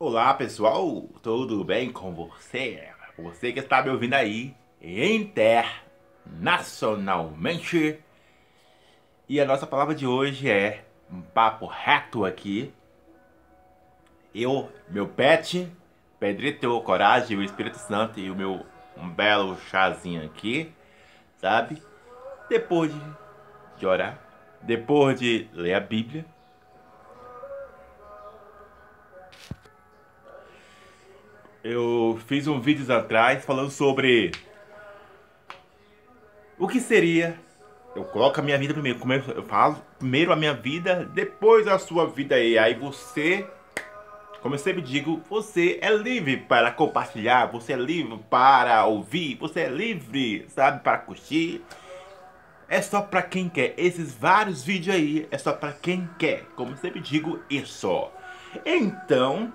Olá pessoal, tudo bem com você? Você que está me ouvindo aí internacionalmente. E a nossa palavra de hoje é um papo reto aqui. Eu, meu pet, Pedrito, Coragem, o Espírito Santo e o meu um belo chazinho aqui, sabe? Depois de, de orar, depois de ler a Bíblia eu fiz um vídeo atrás falando sobre o que seria. Eu coloco a minha vida primeiro, eu falo primeiro a minha vida, depois a sua vida e aí você, como eu sempre digo, você é livre para compartilhar, você é livre para ouvir, você é livre, sabe, para curtir. É só para quem quer. Esses vários vídeos aí é só para quem quer. Como eu sempre digo, isso. Então,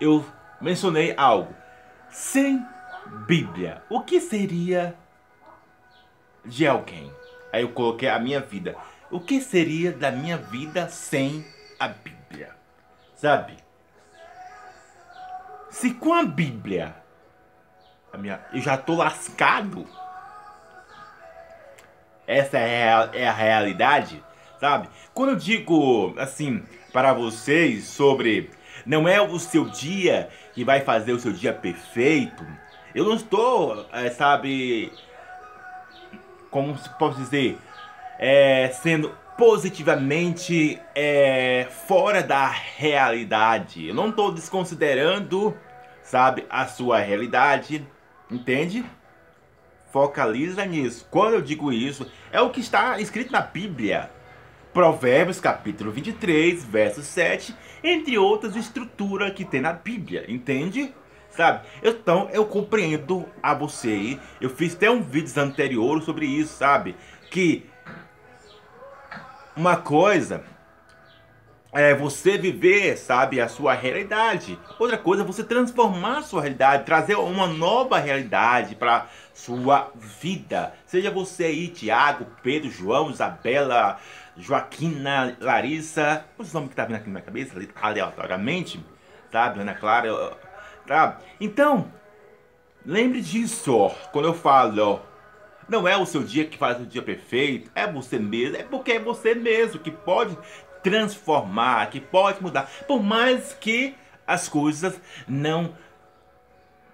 eu mencionei algo. Sem Bíblia, o que seria de alguém? Aí eu coloquei a minha vida. O que seria da minha vida sem a Bíblia? Sabe? Se com a Bíblia a minha, eu já tô lascado. Essa é a, é a realidade, sabe? Quando eu digo assim para vocês sobre não é o seu dia que vai fazer o seu dia perfeito. Eu não estou, é, sabe, como posso dizer, é, sendo positivamente é, fora da realidade. Eu não estou desconsiderando, sabe, a sua realidade, entende? Focaliza nisso. Quando eu digo isso, é o que está escrito na Bíblia. Provérbios capítulo 23, verso 7, entre outras estruturas que tem na Bíblia, entende? Sabe? Então eu compreendo a você. Eu fiz até um vídeo anterior sobre isso, sabe? Que uma coisa é você viver, sabe, a sua realidade. Outra coisa é você transformar a sua realidade, trazer uma nova realidade para sua vida. Seja você aí, Tiago, Pedro, João, Isabela, Joaquina, Larissa, os nomes que tá vindo aqui na minha cabeça, aleatoriamente, sabe, Ana Clara, tá? Então, lembre disso, ó, quando eu falo, ó, não é o seu dia que faz o dia perfeito, é você mesmo, é porque é você mesmo que pode transformar, que pode mudar, por mais que as coisas não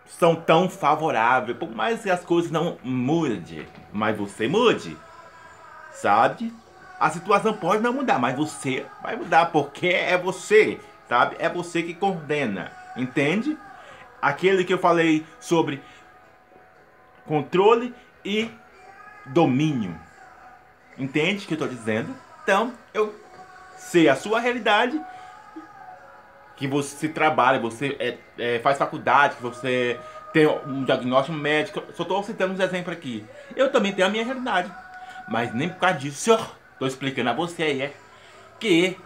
são tão favoráveis, por mais que as coisas não mudem, mas você mude, sabe? A situação pode não mudar, mas você vai mudar porque é você, sabe? É você que coordena, entende? Aquele que eu falei sobre controle e domínio. Entende o que eu estou dizendo? Então, eu sei a sua realidade, que você trabalha, você é, é, faz faculdade, que você tem um diagnóstico médico. Só estou citando uns exemplos aqui. Eu também tenho a minha realidade. Mas nem por causa disso, senhor Tô explicando a você aí, é que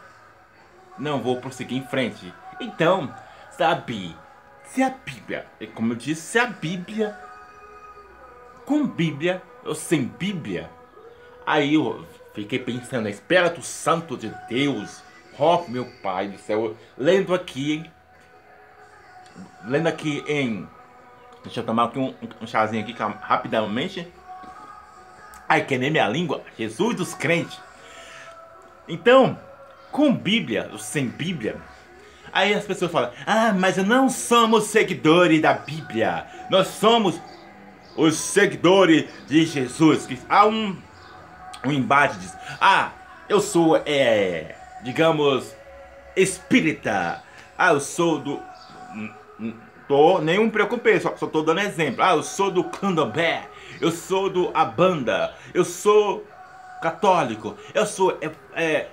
não vou prosseguir em frente. Então, sabe, se a Bíblia, como eu disse, se a Bíblia, com Bíblia ou sem Bíblia, aí eu fiquei pensando, Espírito Santo de Deus, ó oh, meu Pai do céu, lendo aqui, lendo aqui em, deixa eu tomar aqui um, um chazinho aqui rapidamente, Ai, que nem minha língua. Jesus dos crentes. Então, com Bíblia sem Bíblia, aí as pessoas falam: Ah, mas não somos seguidores da Bíblia. Nós somos os seguidores de Jesus. Há um, um embate diz: Ah, eu sou, é, digamos, espírita. Ah, eu sou do. Tô, nenhum preocupei, só, só tô dando exemplo. Ah, eu sou do candomblé eu sou do Abanda, eu sou católico, eu sou é, é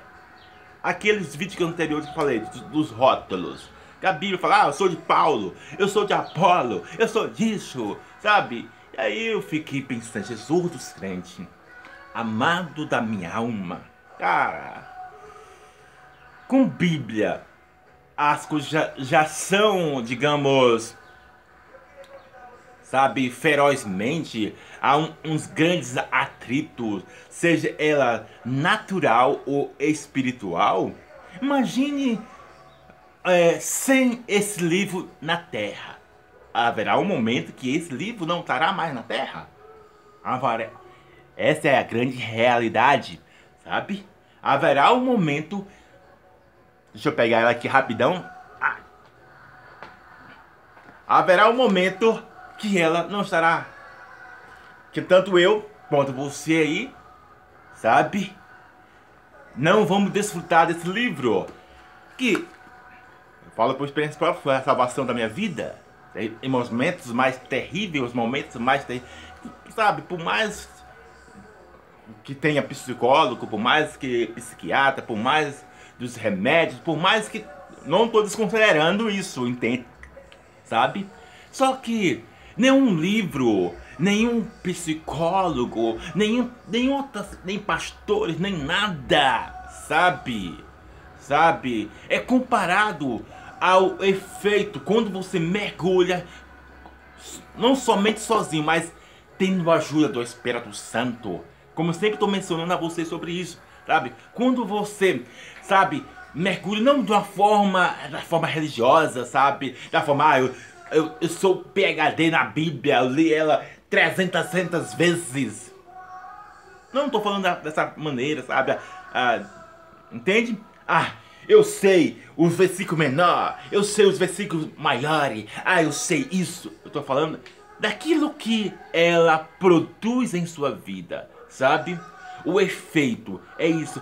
aqueles vídeos anteriores que eu falei, dos, dos rótulos. Que a Bíblia fala, ah, eu sou de Paulo, eu sou de Apolo, eu sou disso, sabe? E aí eu fiquei pensando, Jesus dos crentes, amado da minha alma, cara, com Bíblia, as coisas já, já são, digamos, sabe, ferozmente, há um, uns grandes atritos, seja ela natural ou espiritual. Imagine é, sem esse livro na terra. Haverá um momento que esse livro não estará mais na terra. Haverá. Essa é a grande realidade, sabe? Haverá um momento. Deixa eu pegar ela aqui rapidão. Ah. Haverá um momento que ela não estará. Que tanto eu quanto você aí, sabe? Não vamos desfrutar desse livro. Que eu falo por experiência própria, foi a salvação da minha vida. Em momentos mais terríveis, os momentos mais terríveis. Sabe, por mais que tenha psicólogo, por mais que psiquiatra, por mais dos remédios, por mais que. Não estou desconsiderando isso, entende? Sabe? Só que nenhum livro, nenhum psicólogo, nenhum, nem outras, nem pastores, nem nada, sabe? Sabe? É comparado ao efeito quando você mergulha, não somente sozinho, mas tendo a ajuda do Espírito Santo. Como eu sempre estou mencionando a você sobre isso, sabe? Quando você, sabe, mergulha não de uma forma, da forma religiosa, sabe? Da forma, ah, eu, eu, eu sou PhD na Bíblia, eu li ela 300 vezes. Não estou falando dessa maneira, sabe? Ah, entende? Ah, eu sei os versículos menores, eu sei os versículos maiores, ah, eu sei isso. Eu estou falando daquilo que ela produz em sua vida, sabe? O efeito é isso.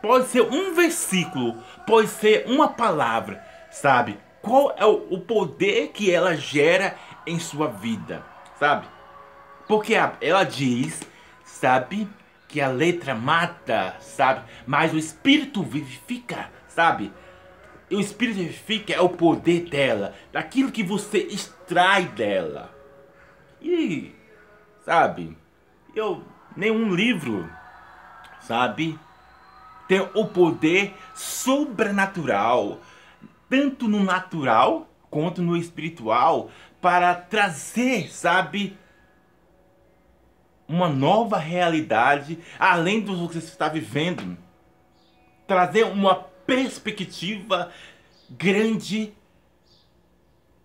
Pode ser um versículo, pode ser uma palavra, sabe? Qual é o poder que ela gera em sua vida, sabe? Porque ela diz, sabe? Que a letra mata, sabe? Mas o espírito vivifica, sabe? E o espírito vivifica é o poder dela, daquilo que você extrai dela. E, sabe? Eu nenhum livro, sabe? Tem o poder sobrenatural, tanto no natural quanto no espiritual, para trazer, sabe? Uma nova realidade além do que você está vivendo. Trazer uma perspectiva grande,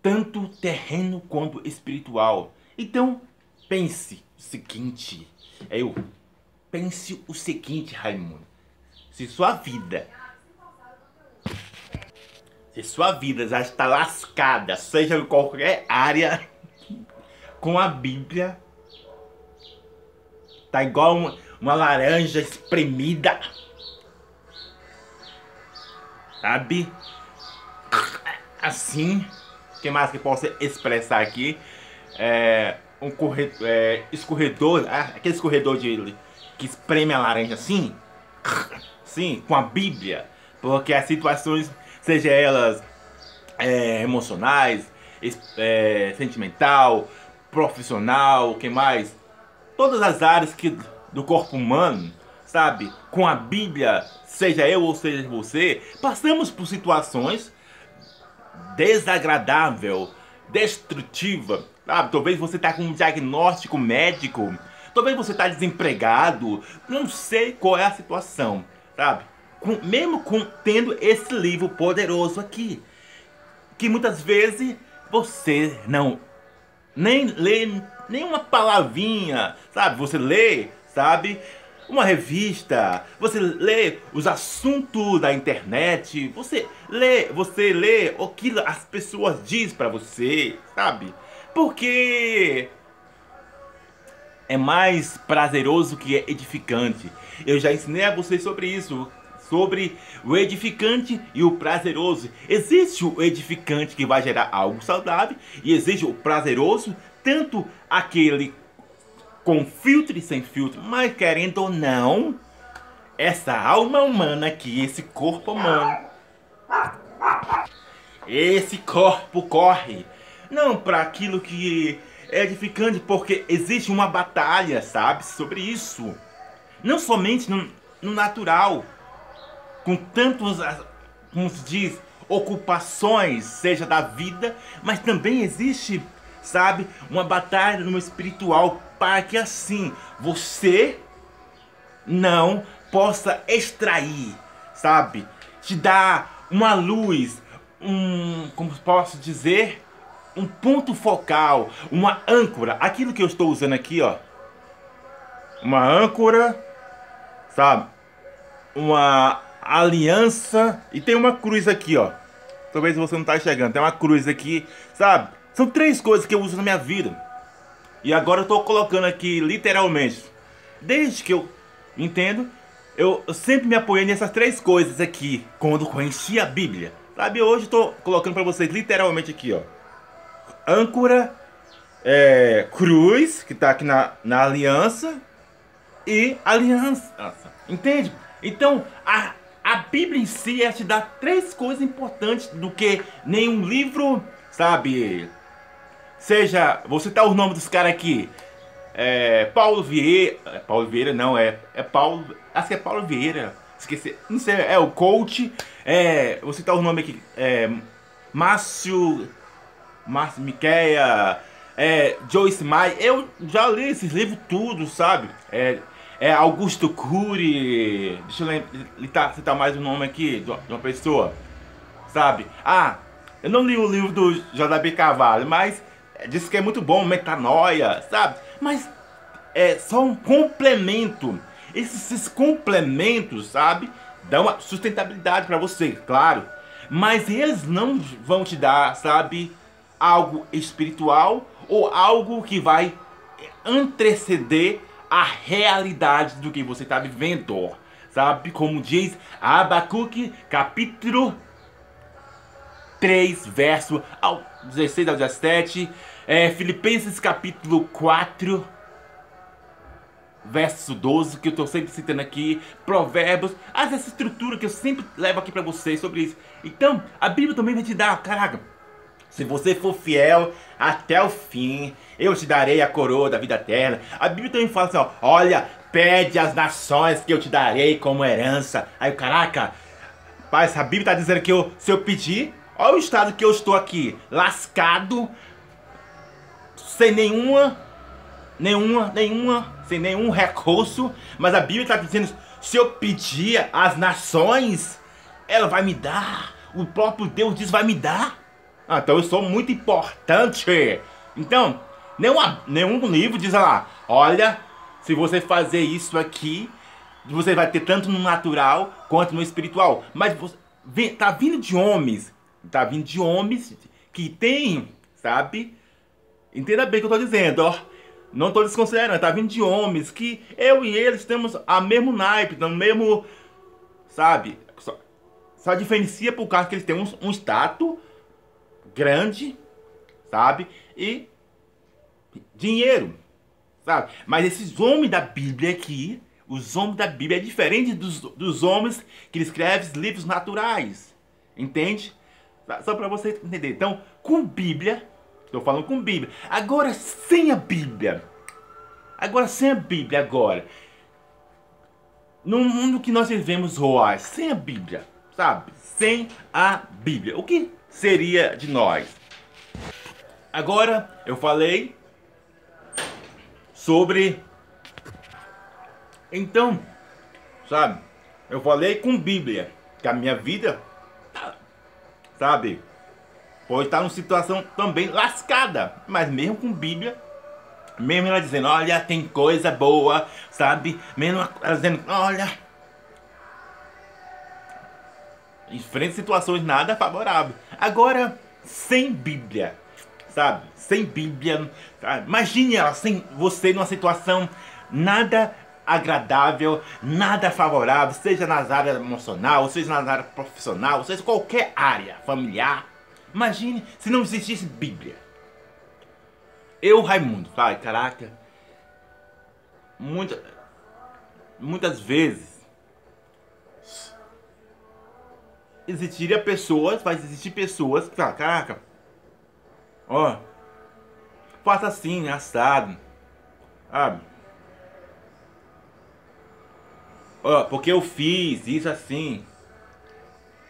tanto terreno quanto espiritual. Então, pense o seguinte, eu pense o seguinte, Raimundo. Se sua vida se sua vida já está lascada, seja em qualquer área, com a Bíblia, tá igual uma, uma laranja espremida. Sabe? Assim, que mais que posso expressar aqui? É, um corredor, é, escorredor, ah, aquele escorredor de, que espreme a laranja assim, sim, com a Bíblia, porque as situações seja elas é, emocionais, é, sentimental, profissional, o que mais? Todas as áreas que, do corpo humano, sabe? Com a Bíblia, seja eu ou seja você, passamos por situações desagradável, destrutiva, sabe? Talvez você está com um diagnóstico médico, talvez você está desempregado, não sei qual é a situação, sabe? Com, mesmo com, tendo esse livro poderoso aqui, que muitas vezes você não nem lê nenhuma palavrinha, sabe? Você lê, sabe? Uma revista, você lê os assuntos da internet, você lê, você lê o que as pessoas dizem para você, sabe? Porque é mais prazeroso que é edificante. Eu já ensinei a vocês sobre isso sobre o edificante e o prazeroso. Existe o edificante que vai gerar algo saudável e existe o prazeroso, tanto aquele com filtro e sem filtro, mas querendo ou não, essa alma humana aqui, esse corpo humano, esse corpo corre não para aquilo que é edificante, porque existe uma batalha, sabe, sobre isso. Não somente no, no natural, com tantos, como se diz, ocupações, seja da vida, mas também existe, sabe, uma batalha no espiritual para que assim você não possa extrair, sabe, te dar uma luz, um, como posso dizer, um ponto focal, uma âncora. Aquilo que eu estou usando aqui, ó. Uma âncora, sabe? Uma aliança e tem uma cruz aqui, ó. Talvez você não tá enxergando. Tem uma cruz aqui, sabe? São três coisas que eu uso na minha vida. E agora eu tô colocando aqui literalmente. Desde que eu entendo, eu, sempre me apoiei nessas três coisas aqui quando conheci a Bíblia. Sabe, hoje eu tô colocando para vocês literalmente aqui, ó. Âncora, é, cruz, que tá aqui na, na aliança, e aliança. Entende? Então, a, a Bíblia em si é te dá três coisas importantes do que nenhum livro, sabe? Seja, vou citar o nome dos caras aqui. É, Paulo Vieira. É, Paulo Vieira não, é, é Paulo. Acho que é Paulo Vieira. Esqueci. Não sei, é o coach. É, vou citar o nome aqui. É, Márcio. Márcio Miqueia. É, Joyce Meyer. Eu já li esses livros tudo, sabe? É, é Augusto Cury. Deixa eu citar, citar mais um nome aqui de uma pessoa. Sabe? Ah, eu não li o livro do JB Cavalho, mas disse que é muito bom, metanoia, sabe? Mas é só um complemento. Esses, esses complementos, sabe? Dão uma sustentabilidade para você, claro. Mas eles não vão te dar, sabe? Algo espiritual ou algo que vai anteceder a realidade do que você está vivendo. Sabe? Como diz Abacuque, capítulo 3, verso ao 16 ao 17. É, Filipenses capítulo 4, verso 12, que eu estou sempre citando aqui. Provérbios, essa estrutura que eu sempre levo aqui para vocês sobre isso. Então, a Bíblia também vai te dar, caraca. Se você for fiel até o fim, eu te darei a coroa da vida eterna. A Bíblia também fala assim, ó, olha, pede as nações que eu te darei como herança. Aí, caraca, pai, a Bíblia está dizendo que eu, se eu pedir, olha o estado que eu estou aqui, lascado, sem nenhuma, nenhuma, nenhuma, sem nenhum recurso. Mas a Bíblia está dizendo, se eu pedir as nações, ela vai me dar. O próprio Deus diz, vai me dar. Ah, então eu sou muito importante. Então, nenhuma, nenhum livro diz lá, olha, se você fazer isso aqui, você vai ter tanto no natural quanto no espiritual. Mas você, tá vindo de homens, tá vindo de homens que tem, sabe? Entenda bem o que eu tô dizendo, ó. Não tô desconsiderando, tá vindo de homens que eu e eles temos a mesmo naipe, no mesmo, sabe? Só, só diferencia por causa que eles têm um, um status grande, sabe? E dinheiro, sabe? Mas esses homens da Bíblia aqui, os homens da Bíblia é diferente dos, dos homens que escrevem livros naturais, entende? Só para você entender. Então, com Bíblia, estou falando com Bíblia. Agora sem a Bíblia, agora sem a Bíblia, agora, no mundo que nós vivemos hoje, sem a Bíblia, sabe? Sem a Bíblia, o que seria de nós. Agora eu falei sobre. Então, sabe? Eu falei com Bíblia que a minha vida, sabe? Pode estar numa situação também lascada, mas mesmo com Bíblia, mesmo ela dizendo, olha, tem coisa boa, sabe? Mesmo ela dizendo, olha, enfrenta situações nada favoráveis. Agora, sem Bíblia, sabe? Sem Bíblia, sabe? imagine ela sem você numa situação nada agradável, nada favorável, seja nas áreas emocional, seja na área profissional, seja qualquer área familiar. Imagine se não existisse Bíblia. Eu, Raimundo, fala, caraca, muita, muitas vezes existiria pessoas, vai existir pessoas que falam, caraca, ó, faça assim, assado, sabe? Ó, porque eu fiz isso assim.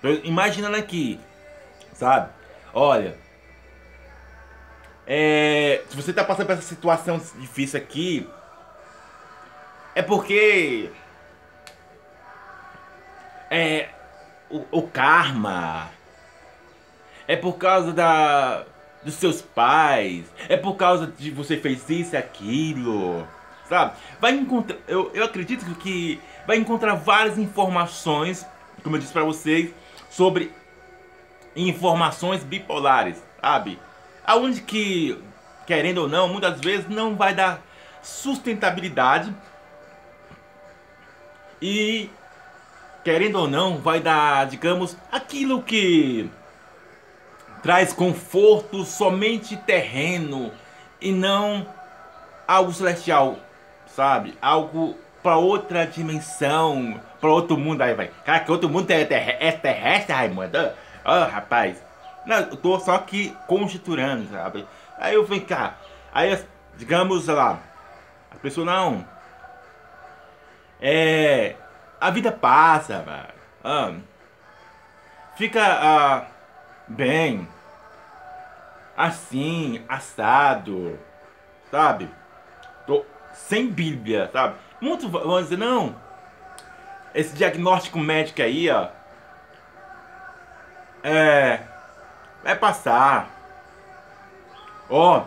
Tô imaginando aqui, sabe? Olha, é, se você tá passando por essa situação difícil aqui, é porque é, o, o karma. É por causa da dos seus pais. É por causa de você fez isso e aquilo. Sabe? Vai encontrar. Eu, eu acredito que vai encontrar várias informações, como eu disse para vocês, sobre informações bipolares, sabe? Aonde que, querendo ou não, muitas vezes não vai dar sustentabilidade e querendo ou não vai dar, digamos, aquilo que traz conforto somente terreno e não algo celestial, sabe? Algo para outra dimensão, para outro mundo aí, vai. Cara, que outro mundo é, ter é terrestre, Raimundo? Ah, oh, rapaz. Não, eu tô só aqui conjecturando, sabe? Aí eu venho cá. Aí, digamos, sei lá, a pessoa não. É. A vida passa, mano. Ah, fica. Ah, bem, assim, assado, sabe? Tô sem Bíblia, sabe? Muitos vão dizer, não, esse diagnóstico médico aí, ó, é, vai passar. Ó,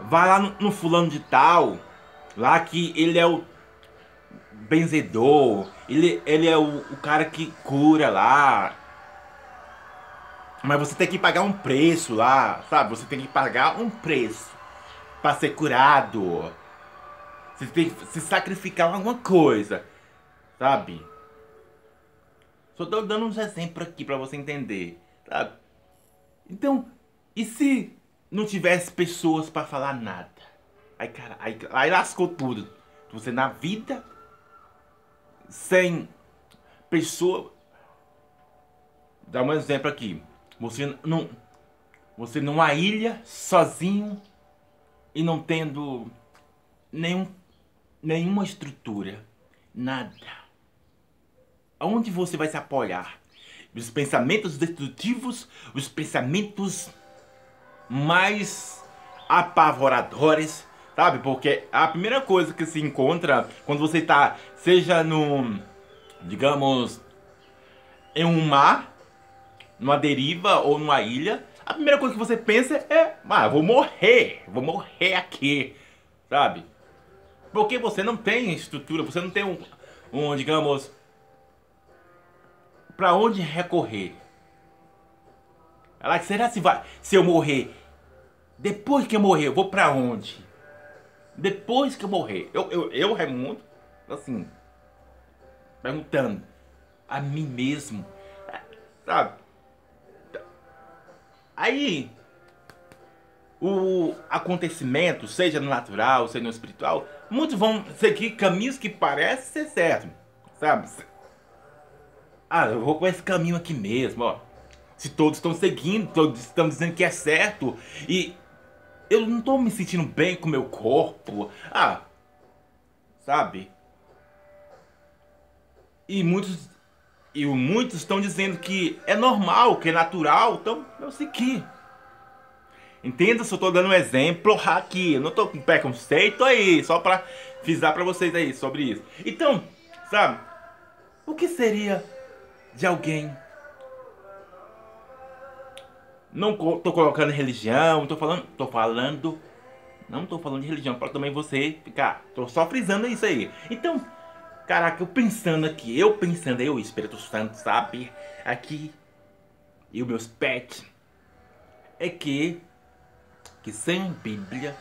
vai lá no, no fulano de tal, lá que ele é o benzedor, ele, ele é o, o cara que cura lá, mas você tem que pagar um preço lá, sabe? Você tem que pagar um preço para ser curado. Você tem que se sacrificar alguma coisa, sabe? Só tô dando uns exemplos aqui para você entender, sabe? Então, e se não tivesse pessoas para falar nada? Aí, cara, aí, aí lascou tudo. Você na vida sem pessoa. Dá um exemplo aqui. Você não, você numa ilha sozinho e não tendo nenhum, nenhuma estrutura, nada. Aonde você vai se apoiar? Os pensamentos destrutivos, os pensamentos mais apavoradores, sabe? Porque a primeira coisa que se encontra quando você está, seja no, digamos, em um mar numa deriva ou numa ilha, a primeira coisa que você pensa é, ah, vou morrer, vou morrer aqui, sabe? Porque você não tem estrutura, você não tem um, um digamos, para onde recorrer. Ela, será se vai, se eu morrer, depois que eu morrer, eu vou para onde? Depois que eu morrer, eu, eu, eu Raimundo, assim, perguntando a mim mesmo, sabe? Aí, o acontecimento, seja no natural, seja no espiritual, muitos vão seguir caminhos que parecem ser certos, sabe? Ah, eu vou com esse caminho aqui mesmo, ó. Se todos estão seguindo, todos estão dizendo que é certo, e eu não estou me sentindo bem com meu corpo, ah, sabe? E muitos e muitos estão dizendo que é normal, que é natural, então eu segui. Entenda se eu estou dando um exemplo aqui, eu não estou com preconceito aí, só para avisar para vocês aí sobre isso. Então, sabe, o que seria de alguém não tô colocando religião, tô falando, tô falando, não tô falando de religião, para também você ficar, tô só frisando isso aí. Então, Caraca, eu pensando aqui, eu pensando, eu, Espírito Santo, sabe? Aqui, e os meus pets, é que, que sem Bíblia,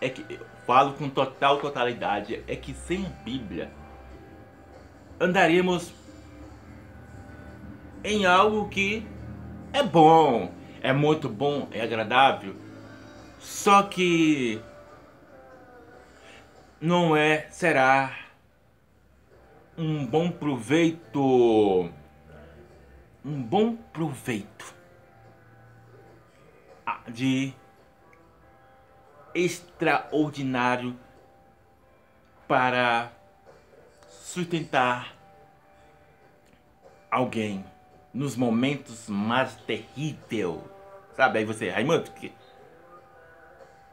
é que, eu falo com total totalidade, é que sem Bíblia, andaríamos em algo que é bom, é muito bom, é agradável, só que não é, será um bom proveito. Um bom proveito. De extraordinário para sustentar alguém nos momentos mais terríveis. Sabe? Aí você, Raimundo, que...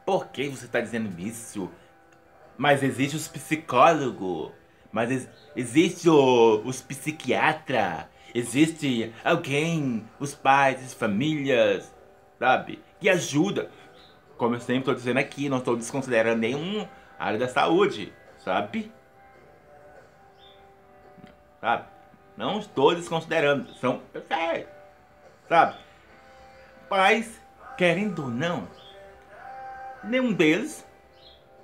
por que você está dizendo isso? Mas existe os psicólogos mas existe o, os psiquiatra, existe alguém, os pais, as famílias, sabe? Que ajuda. Como eu sempre estou dizendo aqui, não estou desconsiderando nenhum área da saúde, sabe? Sabe? Não estou desconsiderando, são sabe? Pais, querendo ou não, nenhum deles,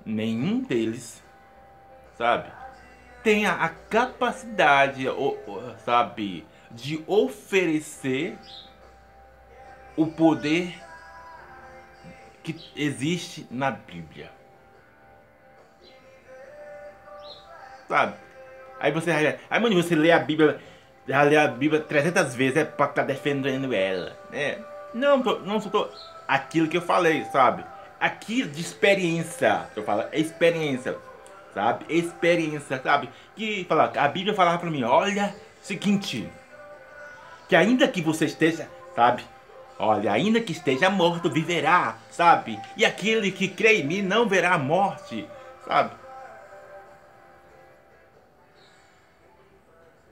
nenhum deles, sabe? Tenha a capacidade, sabe, de oferecer o poder que existe na Bíblia. Sabe? Aí você aí mano, você lê a Bíblia, já lê a Bíblia 300 vezes é pra estar tá defendendo ela, né? Não, tô, não só tô aquilo que eu falei, sabe? Aquilo de experiência, eu falo, é experiência, sabe? Experiência, sabe? Que fala, a Bíblia falava para mim, olha, seguinte, que ainda que você esteja, sabe? Olha, ainda que esteja morto, viverá, sabe? E aquele que crê em mim não verá a morte, sabe?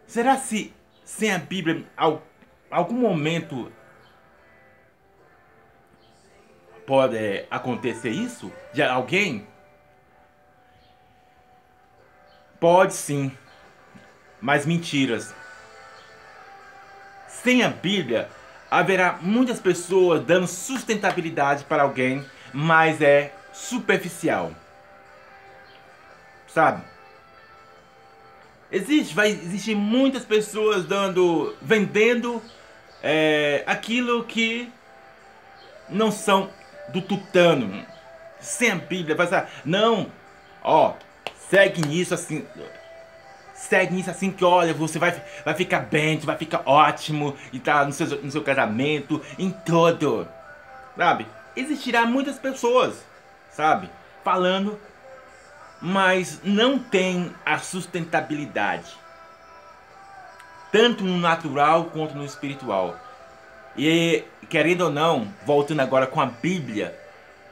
Será se sem a Bíblia, algum momento pode é, acontecer isso de alguém? Pode sim, mas mentiras. Sem a Bíblia, haverá muitas pessoas dando sustentabilidade para alguém, mas é superficial. Sabe? Existe, vai existir muitas pessoas dando, vendendo é, aquilo que não são do tutano. Sem a Bíblia, vai ser, não, ó, segue nisso assim, segue nisso assim que olha, você vai, vai ficar bem, vai ficar ótimo e tá no seu, no seu casamento, em todo. Sabe? Existirá muitas pessoas, sabe? Falando, mas não tem a sustentabilidade. Tanto no natural quanto no espiritual. E querendo ou não, voltando agora com a Bíblia,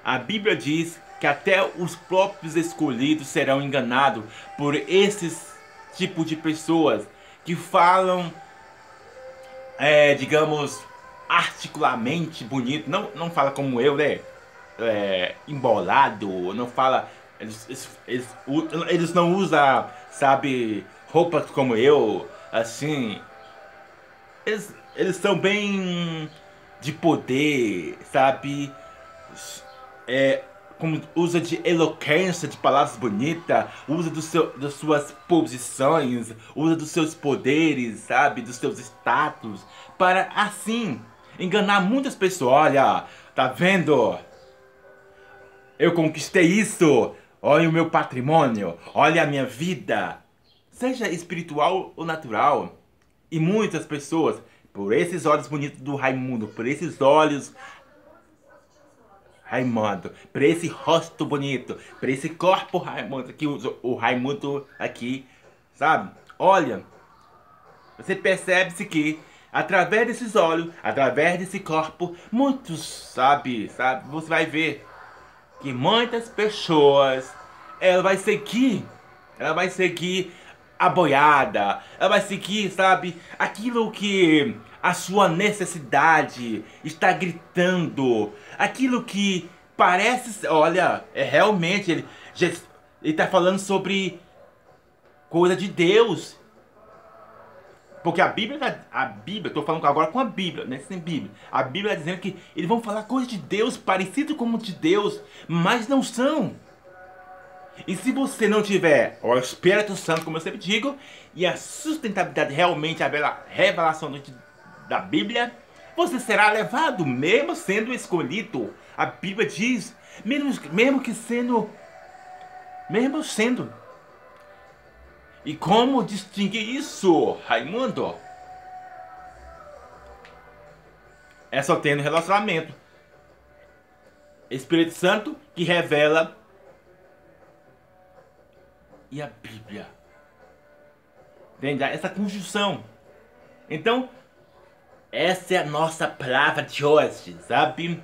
a Bíblia diz que até os próprios escolhidos serão enganados por esses tipo de pessoas que falam, é, digamos, articuladamente bonito, não, não fala como eu, né? É, embolado, não fala. Eles, eles, eles, eles não usam, sabe, roupas como eu, assim. Eles, eles são bem de poder, sabe? É, como usa de eloquência, de palavras bonitas, usa do seu, das suas posições, usa dos seus poderes, sabe, dos seus status, para assim enganar muitas pessoas. Olha, tá vendo? Eu conquistei isso. Olha o meu patrimônio, olha a minha vida. Seja espiritual ou natural. E muitas pessoas, por esses olhos bonitos do Raimundo, por esses olhos Raimundo, para esse rosto bonito, para esse corpo Raimundo, que o, o Raimundo aqui, sabe? Olha, você percebe-se que através desses olhos, através desse corpo, muitos, sabe, sabe, você vai ver que muitas pessoas, ela vai seguir, ela vai seguir a boiada, ela vai seguir, sabe, aquilo que a sua necessidade está gritando, aquilo que parece, olha, é realmente ele ele está falando sobre coisa de Deus. Porque a Bíblia, a Bíblia, estou falando agora com a Bíblia, né? Sem Bíblia. A Bíblia está dizendo que eles vão falar coisas de Deus, parecido como de Deus, mas não são. E se você não tiver o Espírito Santo, como eu sempre digo, e a sustentabilidade realmente, a revelação de da Bíblia, você será levado, mesmo sendo escolhido. A Bíblia diz, mesmo, mesmo que sendo, mesmo sendo. E como distinguir isso, Raimundo? É só tendo relacionamento. Espírito Santo que revela e a Bíblia. Entende? Essa conjunção. Então, essa é a nossa palavra de hoje, sabe?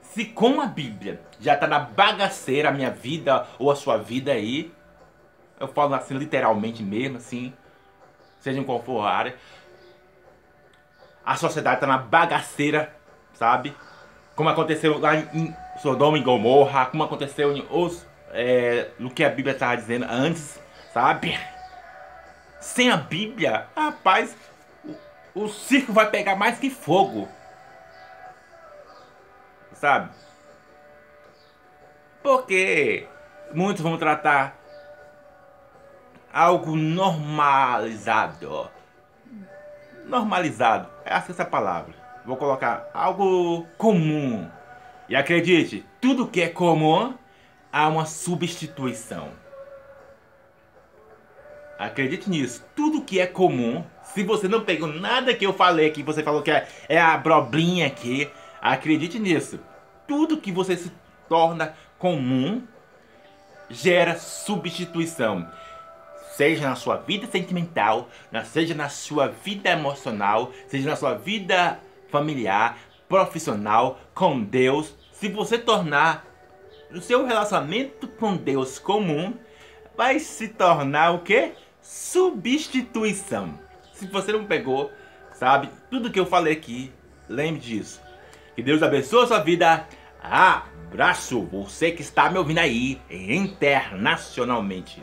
Se com a Bíblia já tá na bagaceira a minha vida ou a sua vida aí, eu falo assim literalmente mesmo, assim, seja em qual for a área, a sociedade tá na bagaceira, sabe? Como aconteceu lá em Sodoma e Gomorra, como aconteceu em os, é, no que a Bíblia estava dizendo antes, sabe? Sem a Bíblia, rapaz, o, o circo vai pegar mais que fogo. Sabe? Porque muitos vão tratar algo normalizado. Normalizado, é essa palavra. Vou colocar algo comum. E acredite, tudo que é comum há uma substituição. Acredite nisso. Tudo que é comum, se você não pegou nada que eu falei aqui, você falou que é, é a broblinha aqui, acredite nisso. Tudo que você se torna comum gera substituição. Seja na sua vida sentimental, seja na sua vida emocional, seja na sua vida familiar, profissional, com Deus. Se você tornar o seu relacionamento com Deus comum, vai se tornar o que? substituição. Se você não pegou, sabe, tudo que eu falei aqui, lembre disso. Que Deus abençoe a sua vida. Abraço, você que está me ouvindo aí internacionalmente.